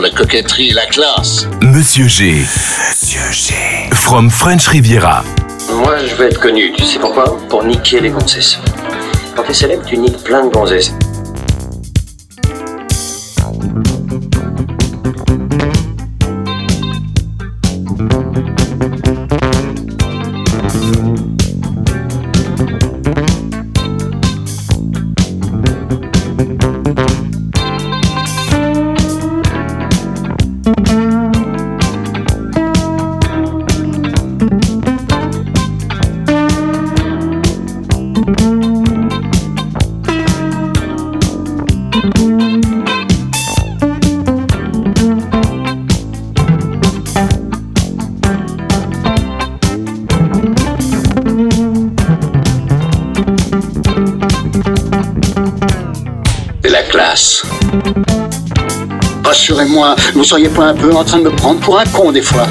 entre la coquetterie et la classe. Monsieur G. Monsieur G. From French Riviera. Moi, je veux être connu. Tu sais pourquoi? Pour niquer les gonzesses. Quand t'es célèbre, tu niques plein de gonzesses. Vous seriez pas un peu en train de me prendre pour un con des fois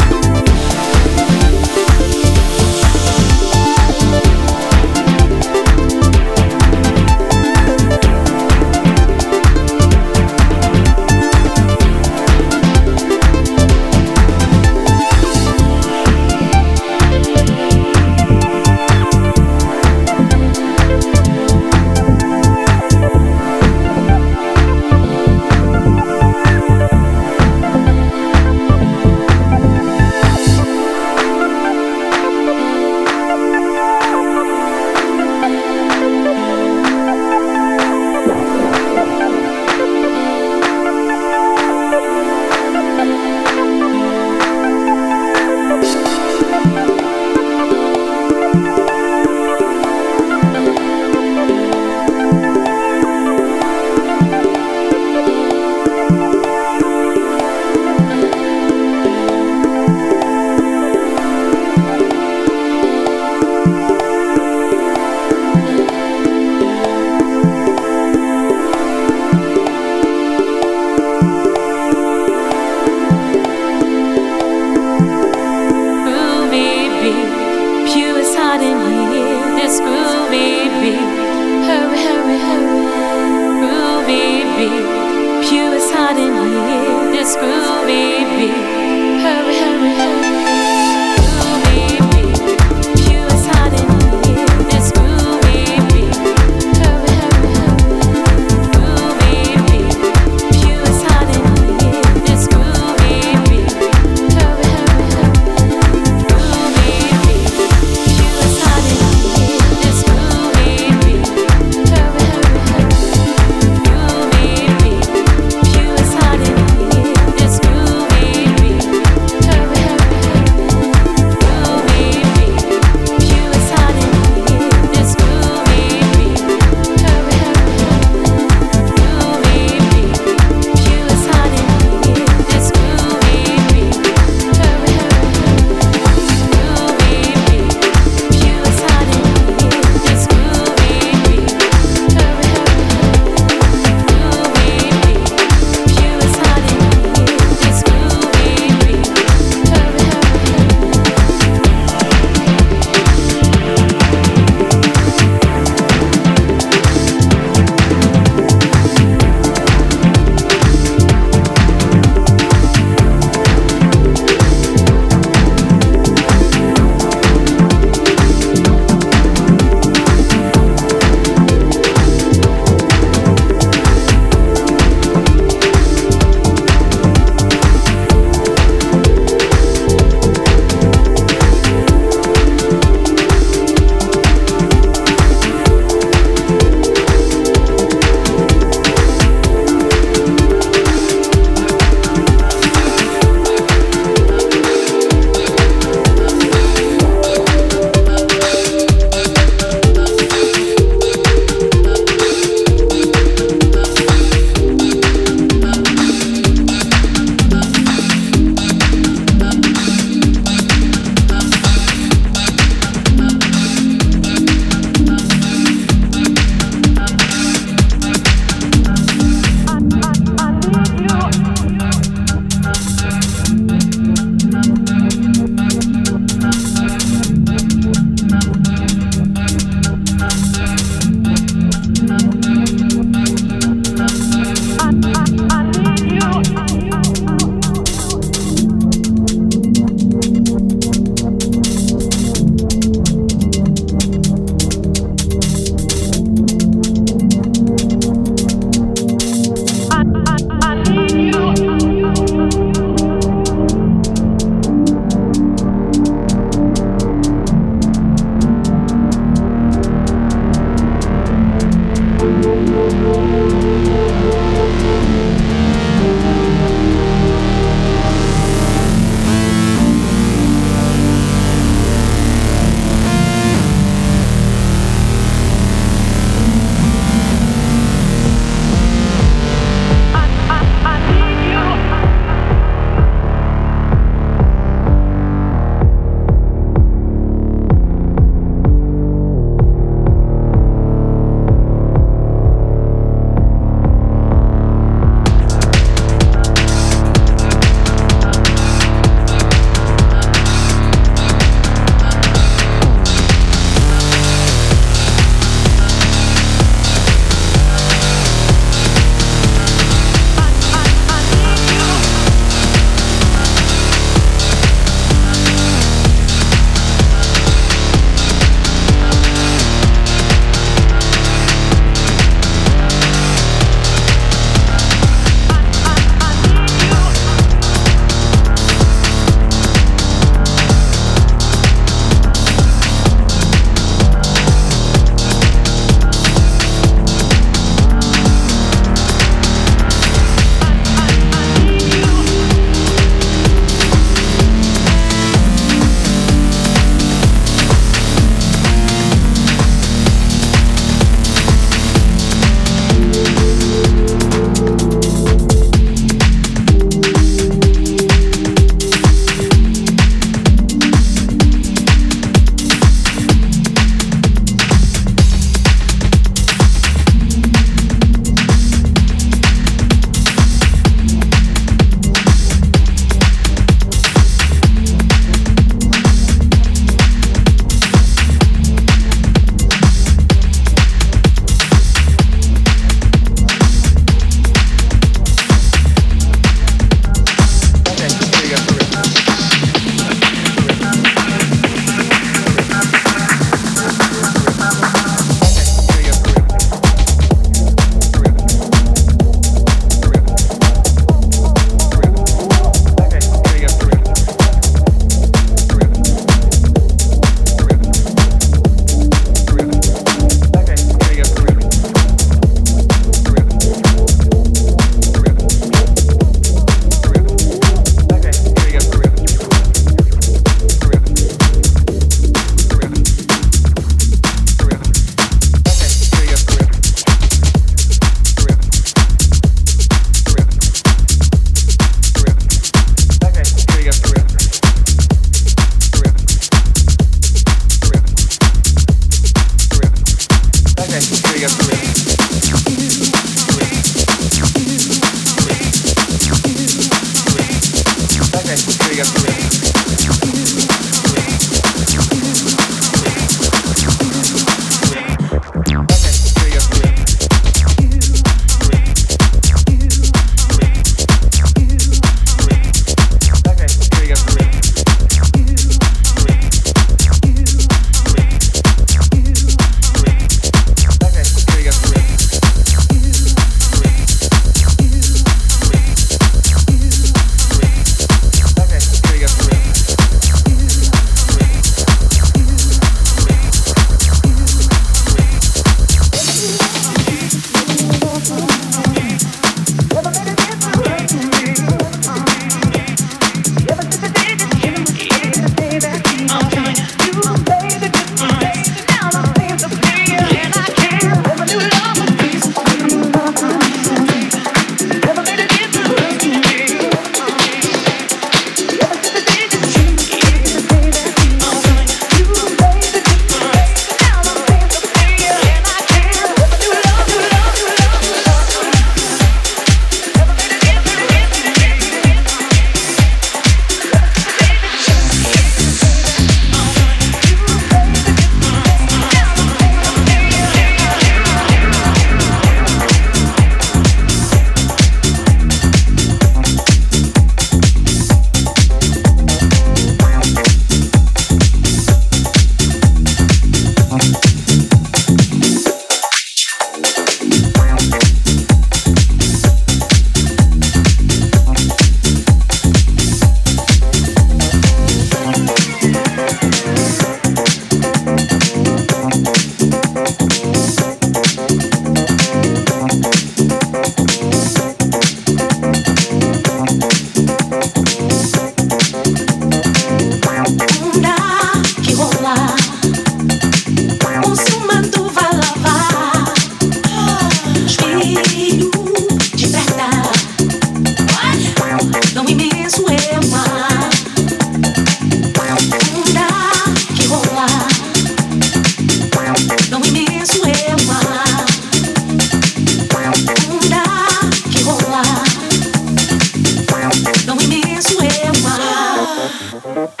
Mm-hmm.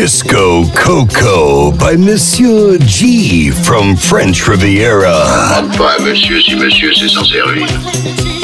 Disco Coco by Monsieur G from French Riviera. pas, monsieur, si monsieur s'est sans servir.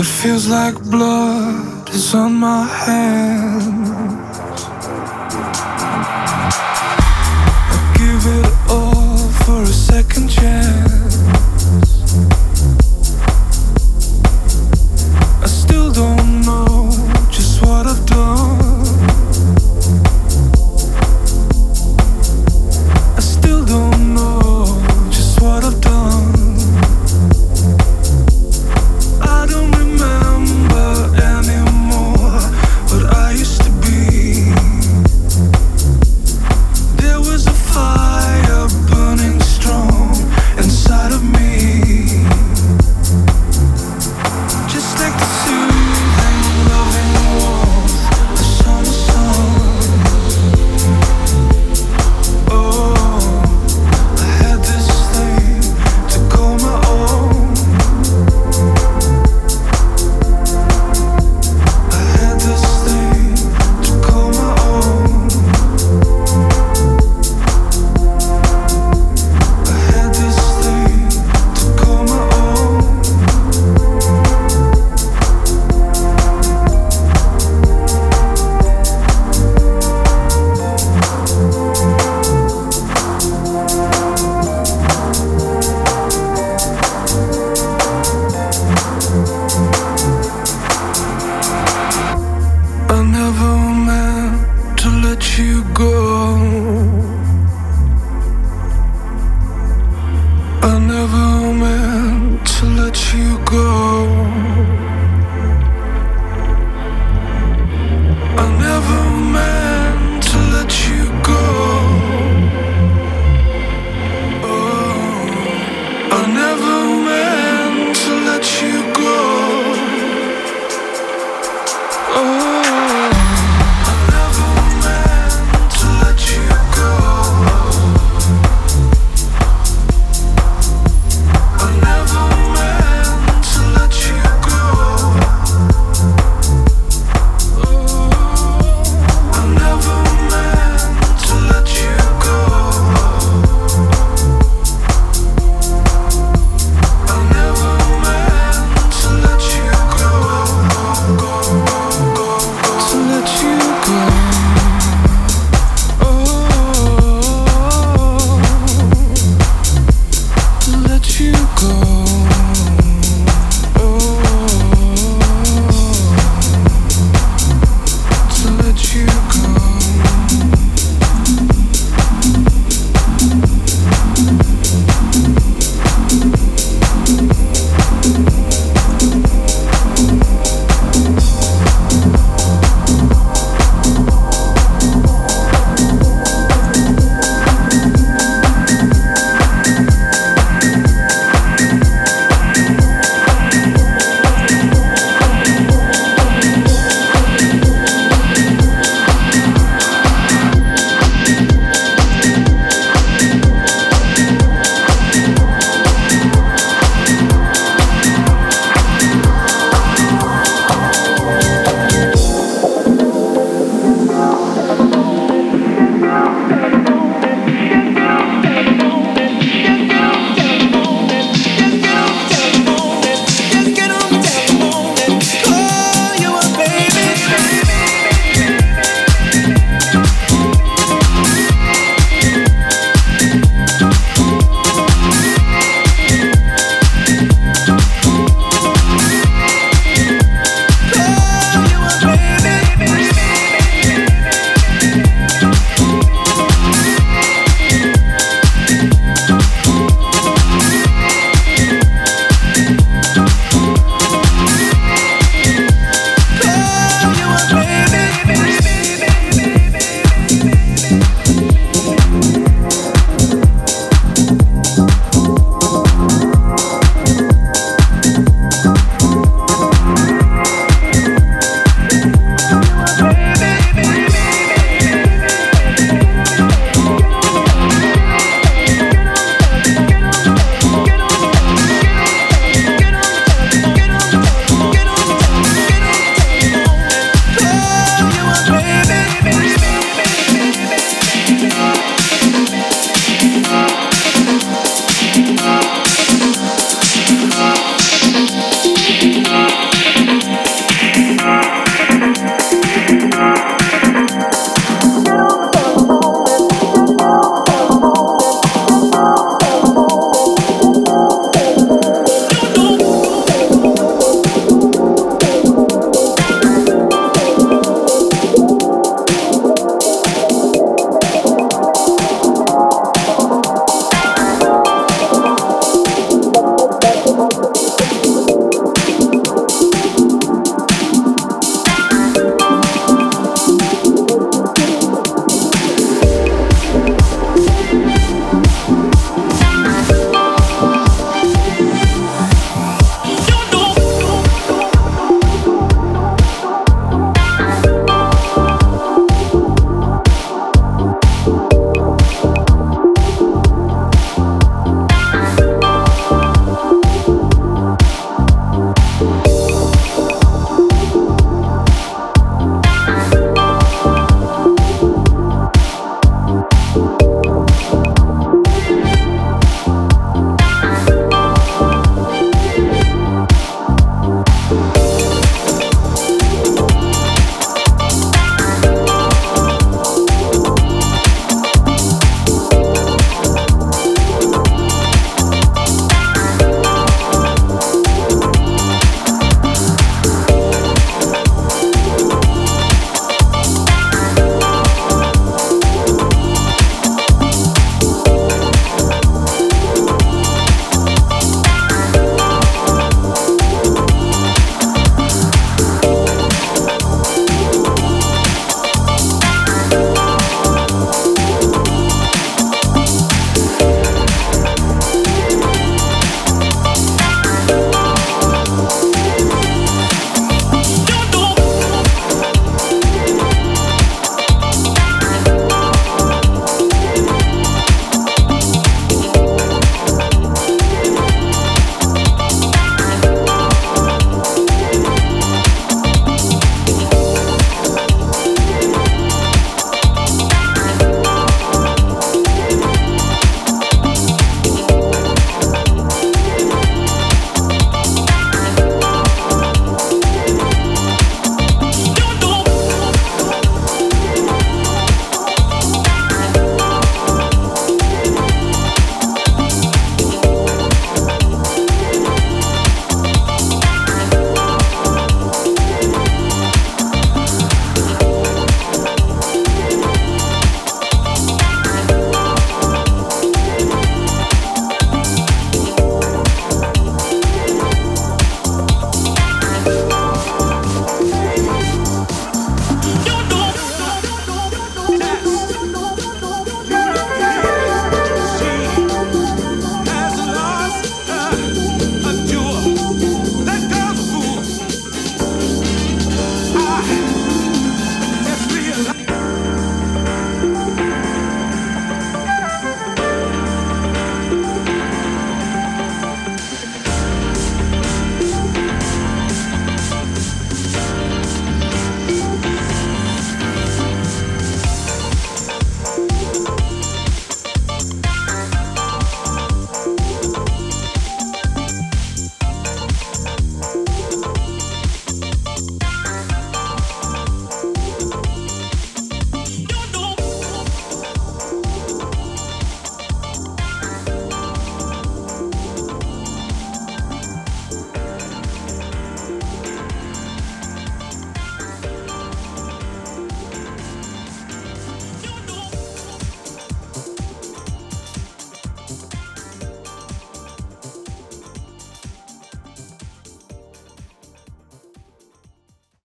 It feels like blood is on my hands. I give it all for a second chance.